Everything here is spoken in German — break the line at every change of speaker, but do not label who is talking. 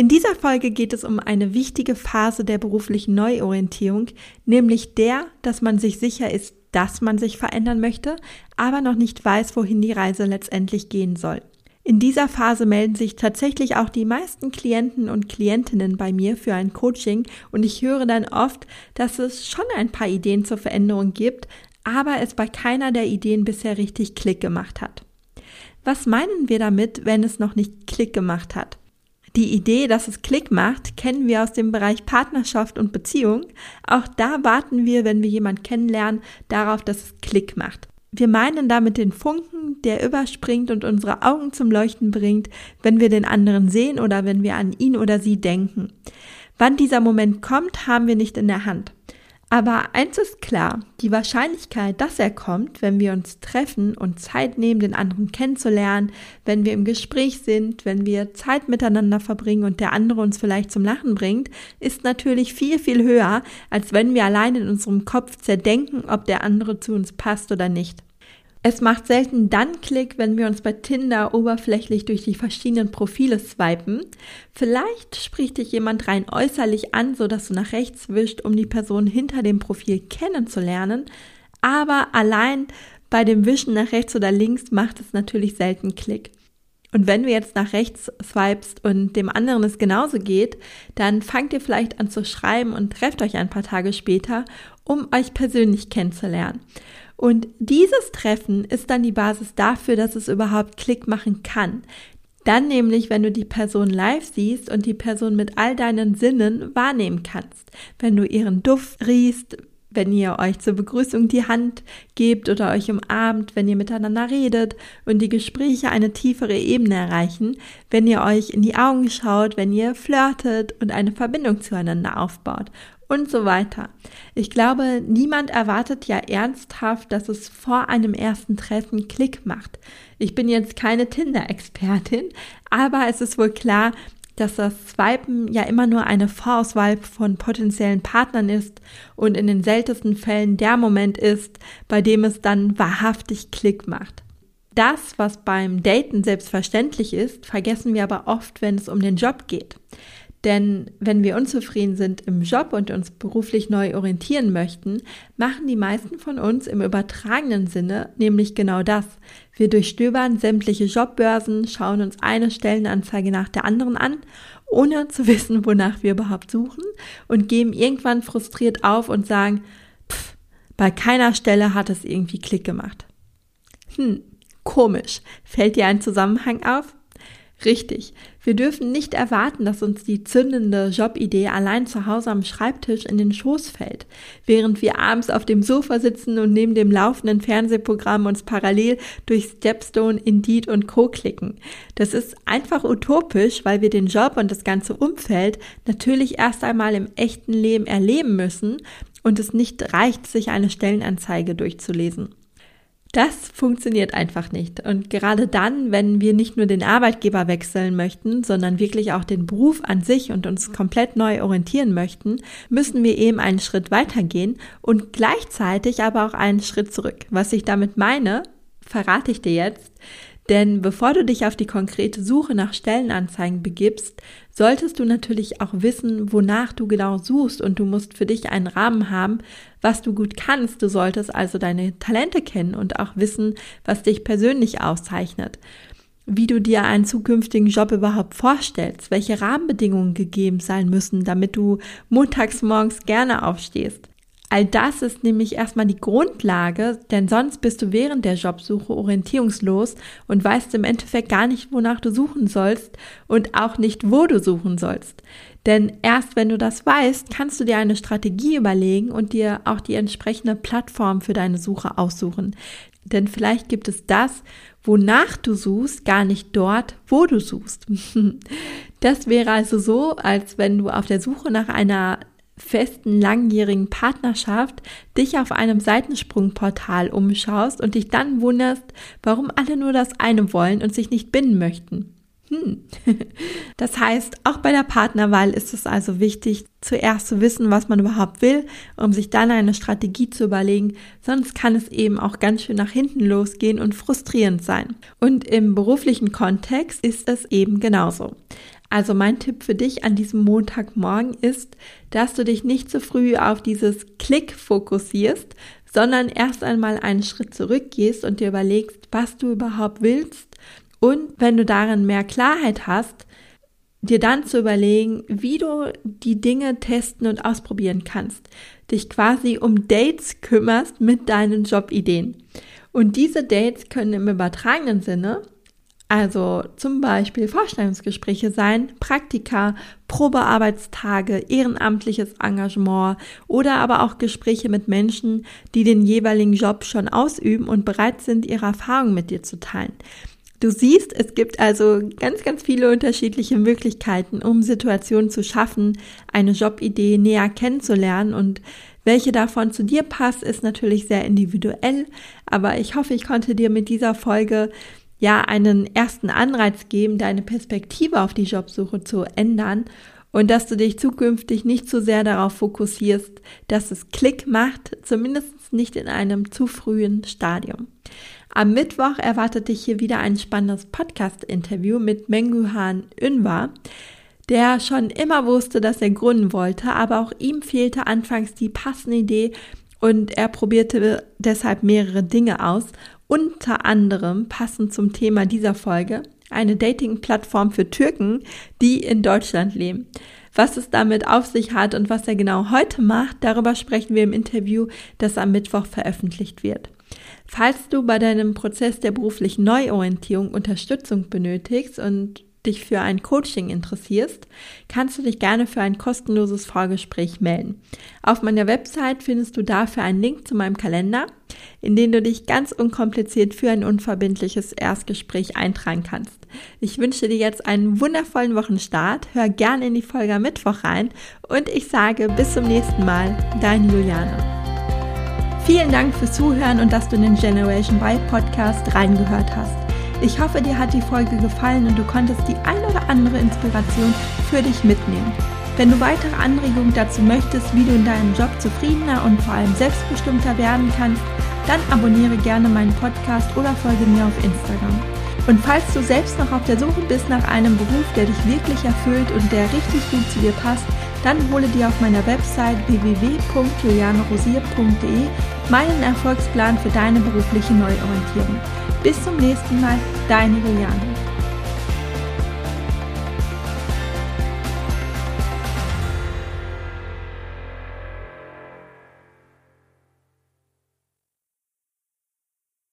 In dieser Folge geht es um eine wichtige Phase der beruflichen Neuorientierung, nämlich der, dass man sich sicher ist, dass man sich verändern möchte, aber noch nicht weiß, wohin die Reise letztendlich gehen soll. In dieser Phase melden sich tatsächlich auch die meisten Klienten und Klientinnen bei mir für ein Coaching und ich höre dann oft, dass es schon ein paar Ideen zur Veränderung gibt, aber es bei keiner der Ideen bisher richtig Klick gemacht hat. Was meinen wir damit, wenn es noch nicht Klick gemacht hat? Die Idee, dass es Klick macht, kennen wir aus dem Bereich Partnerschaft und Beziehung. Auch da warten wir, wenn wir jemanden kennenlernen, darauf, dass es Klick macht. Wir meinen damit den Funken, der überspringt und unsere Augen zum Leuchten bringt, wenn wir den anderen sehen oder wenn wir an ihn oder sie denken. Wann dieser Moment kommt, haben wir nicht in der Hand. Aber eins ist klar, die Wahrscheinlichkeit, dass er kommt, wenn wir uns treffen und Zeit nehmen, den anderen kennenzulernen, wenn wir im Gespräch sind, wenn wir Zeit miteinander verbringen und der andere uns vielleicht zum Lachen bringt, ist natürlich viel, viel höher, als wenn wir allein in unserem Kopf zerdenken, ob der andere zu uns passt oder nicht. Es macht selten dann Klick, wenn wir uns bei Tinder oberflächlich durch die verschiedenen Profile swipen. Vielleicht spricht dich jemand rein äußerlich an, so dass du nach rechts wischt, um die Person hinter dem Profil kennenzulernen. Aber allein bei dem Wischen nach rechts oder links macht es natürlich selten Klick. Und wenn du jetzt nach rechts swipest und dem anderen es genauso geht, dann fangt ihr vielleicht an zu schreiben und trefft euch ein paar Tage später, um euch persönlich kennenzulernen. Und dieses Treffen ist dann die Basis dafür, dass es überhaupt Klick machen kann. Dann nämlich, wenn du die Person live siehst und die Person mit all deinen Sinnen wahrnehmen kannst. Wenn du ihren Duft riechst, wenn ihr euch zur Begrüßung die Hand gebt oder euch umarmt, wenn ihr miteinander redet und die Gespräche eine tiefere Ebene erreichen, wenn ihr euch in die Augen schaut, wenn ihr flirtet und eine Verbindung zueinander aufbaut und so weiter. Ich glaube, niemand erwartet ja ernsthaft, dass es vor einem ersten Treffen Klick macht. Ich bin jetzt keine Tinder-Expertin, aber es ist wohl klar, dass das Swipen ja immer nur eine Vorauswahl von potenziellen Partnern ist und in den seltensten Fällen der Moment ist, bei dem es dann wahrhaftig Klick macht. Das, was beim Daten selbstverständlich ist, vergessen wir aber oft, wenn es um den Job geht. Denn wenn wir unzufrieden sind im Job und uns beruflich neu orientieren möchten, machen die meisten von uns im übertragenen Sinne nämlich genau das. Wir durchstöbern sämtliche Jobbörsen, schauen uns eine Stellenanzeige nach der anderen an, ohne zu wissen, wonach wir überhaupt suchen und geben irgendwann frustriert auf und sagen, pff, bei keiner Stelle hat es irgendwie Klick gemacht. Hm, komisch. Fällt dir ein Zusammenhang auf? Richtig. Wir dürfen nicht erwarten, dass uns die zündende Jobidee allein zu Hause am Schreibtisch in den Schoß fällt, während wir abends auf dem Sofa sitzen und neben dem laufenden Fernsehprogramm uns parallel durch Stepstone, Indeed und Co. klicken. Das ist einfach utopisch, weil wir den Job und das ganze Umfeld natürlich erst einmal im echten Leben erleben müssen und es nicht reicht, sich eine Stellenanzeige durchzulesen. Das funktioniert einfach nicht. Und gerade dann, wenn wir nicht nur den Arbeitgeber wechseln möchten, sondern wirklich auch den Beruf an sich und uns komplett neu orientieren möchten, müssen wir eben einen Schritt weitergehen und gleichzeitig aber auch einen Schritt zurück. Was ich damit meine, verrate ich dir jetzt. Denn bevor du dich auf die konkrete Suche nach Stellenanzeigen begibst, solltest du natürlich auch wissen, wonach du genau suchst und du musst für dich einen Rahmen haben, was du gut kannst. Du solltest also deine Talente kennen und auch wissen, was dich persönlich auszeichnet wie du dir einen zukünftigen Job überhaupt vorstellst, welche Rahmenbedingungen gegeben sein müssen, damit du montags morgens gerne aufstehst. All das ist nämlich erstmal die Grundlage, denn sonst bist du während der Jobsuche orientierungslos und weißt im Endeffekt gar nicht, wonach du suchen sollst und auch nicht, wo du suchen sollst. Denn erst wenn du das weißt, kannst du dir eine Strategie überlegen und dir auch die entsprechende Plattform für deine Suche aussuchen. Denn vielleicht gibt es das, wonach du suchst, gar nicht dort, wo du suchst. Das wäre also so, als wenn du auf der Suche nach einer festen langjährigen Partnerschaft dich auf einem Seitensprungportal umschaust und dich dann wunderst, warum alle nur das eine wollen und sich nicht binden möchten. Hm. Das heißt, auch bei der Partnerwahl ist es also wichtig, zuerst zu wissen, was man überhaupt will, um sich dann eine Strategie zu überlegen, sonst kann es eben auch ganz schön nach hinten losgehen und frustrierend sein. Und im beruflichen Kontext ist es eben genauso. Also mein Tipp für dich an diesem Montagmorgen ist, dass du dich nicht zu früh auf dieses Klick fokussierst, sondern erst einmal einen Schritt zurückgehst und dir überlegst, was du überhaupt willst und wenn du darin mehr Klarheit hast, dir dann zu überlegen, wie du die Dinge testen und ausprobieren kannst, dich quasi um Dates kümmerst mit deinen Jobideen. Und diese Dates können im übertragenen Sinne also zum Beispiel Vorstellungsgespräche sein, Praktika, Probearbeitstage, ehrenamtliches Engagement oder aber auch Gespräche mit Menschen, die den jeweiligen Job schon ausüben und bereit sind, ihre Erfahrungen mit dir zu teilen. Du siehst, es gibt also ganz, ganz viele unterschiedliche Möglichkeiten, um Situationen zu schaffen, eine Jobidee näher kennenzulernen und welche davon zu dir passt, ist natürlich sehr individuell, aber ich hoffe, ich konnte dir mit dieser Folge ja einen ersten Anreiz geben, deine Perspektive auf die Jobsuche zu ändern und dass du dich zukünftig nicht so sehr darauf fokussierst, dass es Klick macht, zumindest nicht in einem zu frühen Stadium. Am Mittwoch erwartet dich hier wieder ein spannendes Podcast-Interview mit Menguhan Ünwa, der schon immer wusste, dass er gründen wollte, aber auch ihm fehlte anfangs die passende Idee und er probierte deshalb mehrere Dinge aus unter anderem passend zum Thema dieser Folge eine Dating-Plattform für Türken, die in Deutschland leben. Was es damit auf sich hat und was er genau heute macht, darüber sprechen wir im Interview, das am Mittwoch veröffentlicht wird. Falls du bei deinem Prozess der beruflichen Neuorientierung Unterstützung benötigst und dich für ein Coaching interessierst, kannst du dich gerne für ein kostenloses Vorgespräch melden. Auf meiner Website findest du dafür einen Link zu meinem Kalender, in den du dich ganz unkompliziert für ein unverbindliches Erstgespräch eintragen kannst. Ich wünsche dir jetzt einen wundervollen Wochenstart. Hör gerne in die Folge am Mittwoch rein und ich sage bis zum nächsten Mal, deine Juliane. Vielen Dank fürs Zuhören und dass du in den Generation Y Podcast reingehört hast. Ich hoffe, dir hat die Folge gefallen und du konntest die ein oder andere Inspiration für dich mitnehmen. Wenn du weitere Anregungen dazu möchtest, wie du in deinem Job zufriedener und vor allem selbstbestimmter werden kannst, dann abonniere gerne meinen Podcast oder folge mir auf Instagram. Und falls du selbst noch auf der Suche bist nach einem Beruf, der dich wirklich erfüllt und der richtig gut zu dir passt, dann hole dir auf meiner Website www.julianerosier.de meinen Erfolgsplan für deine berufliche Neuorientierung. Bis zum nächsten Mal, deine Juliane.